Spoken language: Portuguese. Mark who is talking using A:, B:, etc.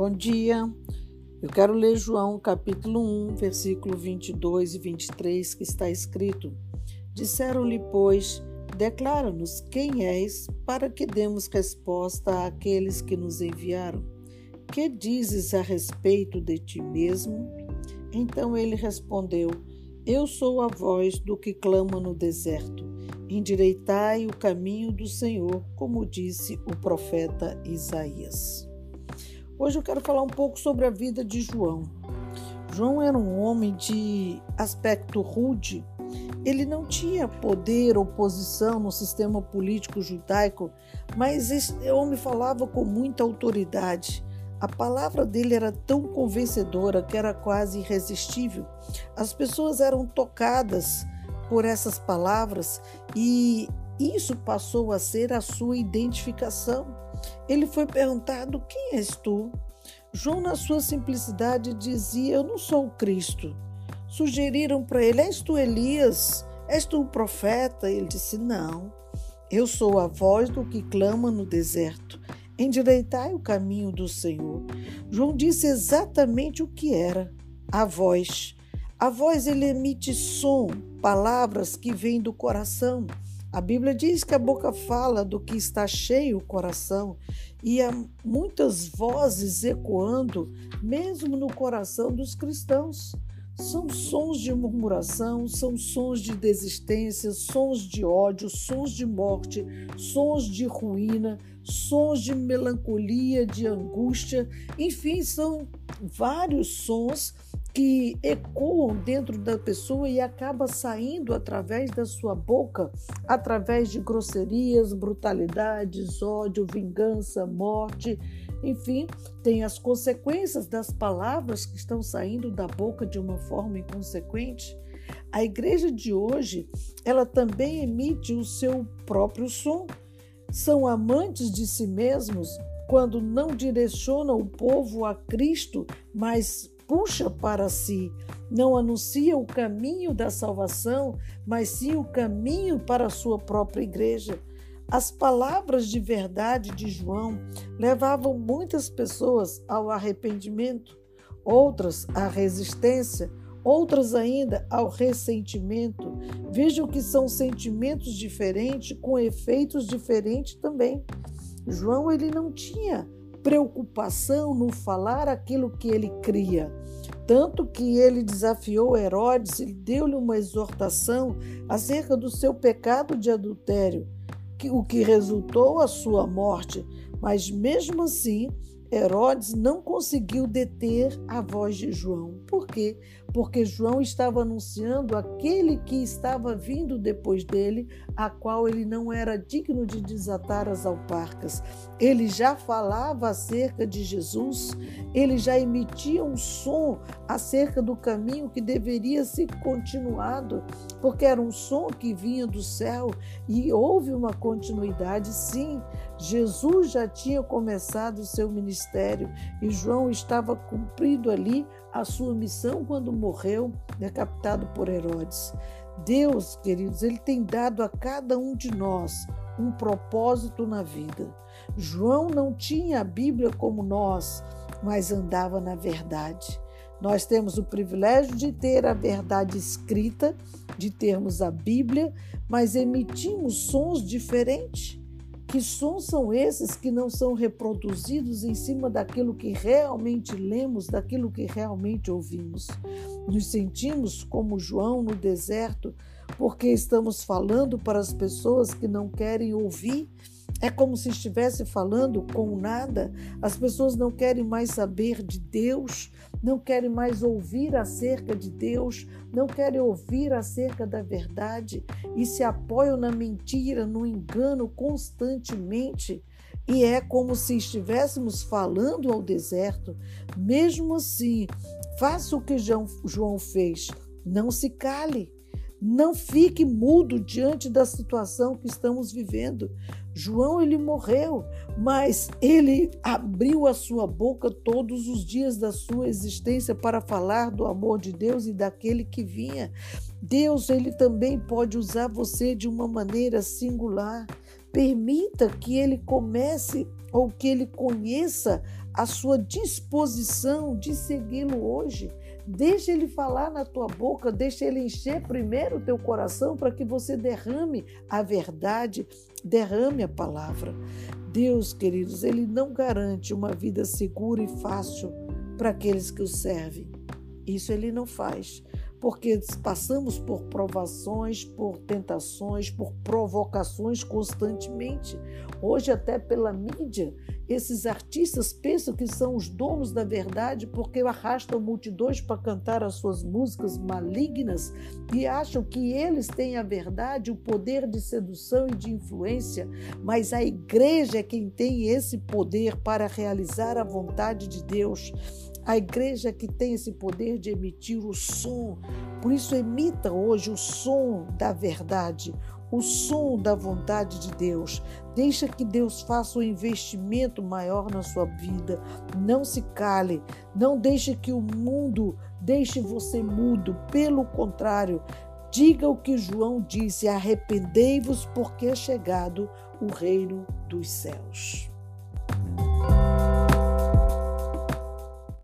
A: Bom dia. Eu quero ler João capítulo 1, versículo 22 e 23, que está escrito: Disseram-lhe, pois, declara-nos quem és, para que demos resposta àqueles que nos enviaram. Que dizes a respeito de ti mesmo? Então ele respondeu: Eu sou a voz do que clama no deserto. Endireitai o caminho do Senhor, como disse o profeta Isaías. Hoje eu quero falar um pouco sobre a vida de João. João era um homem de aspecto rude. Ele não tinha poder ou posição no sistema político judaico, mas esse homem falava com muita autoridade. A palavra dele era tão convencedora que era quase irresistível. As pessoas eram tocadas por essas palavras e isso passou a ser a sua identificação. Ele foi perguntado: Quem és tu? João, na sua simplicidade, dizia: Eu não sou o Cristo. Sugeriram para ele: És tu Elias? És tu o profeta? Ele disse: Não. Eu sou a voz do que clama no deserto. Endireitai o caminho do Senhor. João disse exatamente o que era a voz. A voz ele emite som, palavras que vêm do coração. A Bíblia diz que a boca fala do que está cheio o coração e há muitas vozes ecoando, mesmo no coração dos cristãos. São sons de murmuração, são sons de desistência, sons de ódio, sons de morte, sons de ruína, sons de melancolia, de angústia, enfim, são vários sons que ecoam dentro da pessoa e acaba saindo através da sua boca, através de grosserias, brutalidades, ódio, vingança, morte, enfim, tem as consequências das palavras que estão saindo da boca de uma forma inconsequente. A igreja de hoje, ela também emite o seu próprio som. São amantes de si mesmos quando não direcionam o povo a Cristo, mas puxa para si, não anuncia o caminho da salvação, mas sim o caminho para a sua própria igreja. As palavras de verdade de João levavam muitas pessoas ao arrependimento, outras à resistência, outras ainda ao ressentimento. Vejam que são sentimentos diferentes com efeitos diferentes também. João ele não tinha preocupação no falar aquilo que ele cria. Tanto que ele desafiou Herodes e deu-lhe uma exortação acerca do seu pecado de adultério, o que resultou a sua morte. Mas mesmo assim, Herodes não conseguiu deter a voz de João. Por quê? Porque João estava anunciando aquele que estava vindo depois dele, a qual ele não era digno de desatar as alparcas. Ele já falava acerca de Jesus, ele já emitia um som acerca do caminho que deveria ser continuado, porque era um som que vinha do céu e houve uma continuidade, sim. Jesus já tinha começado o seu ministério e João estava cumprido ali a sua missão quando morreu, decapitado por Herodes. Deus, queridos, ele tem dado a cada um de nós um propósito na vida. João não tinha a Bíblia como nós, mas andava na verdade. Nós temos o privilégio de ter a verdade escrita, de termos a Bíblia, mas emitimos sons diferentes. Que sons são esses que não são reproduzidos em cima daquilo que realmente lemos, daquilo que realmente ouvimos? Nos sentimos como João no deserto, porque estamos falando para as pessoas que não querem ouvir é como se estivesse falando com nada. As pessoas não querem mais saber de Deus, não querem mais ouvir acerca de Deus, não querem ouvir acerca da verdade e se apoiam na mentira, no engano constantemente. E é como se estivéssemos falando ao deserto. Mesmo assim, faça o que João fez. Não se cale. Não fique mudo diante da situação que estamos vivendo. João ele morreu, mas ele abriu a sua boca todos os dias da sua existência para falar do amor de Deus e daquele que vinha. Deus ele também pode usar você de uma maneira singular. Permita que ele comece ou que ele conheça a sua disposição de segui-lo hoje. Deixa ele falar na tua boca, deixa ele encher primeiro o teu coração para que você derrame a verdade, derrame a palavra. Deus, queridos, ele não garante uma vida segura e fácil para aqueles que o servem. Isso ele não faz porque passamos por provações, por tentações, por provocações constantemente. Hoje, até pela mídia, esses artistas pensam que são os donos da verdade porque arrastam multidões para cantar as suas músicas malignas e acham que eles têm a verdade, o poder de sedução e de influência, mas a igreja é quem tem esse poder para realizar a vontade de Deus. A igreja que tem esse poder de emitir o som. Por isso, emita hoje o som da verdade, o som da vontade de Deus. Deixa que Deus faça um investimento maior na sua vida. Não se cale. Não deixe que o mundo deixe você mudo. Pelo contrário, diga o que João disse: arrependei-vos, porque é chegado o reino dos céus.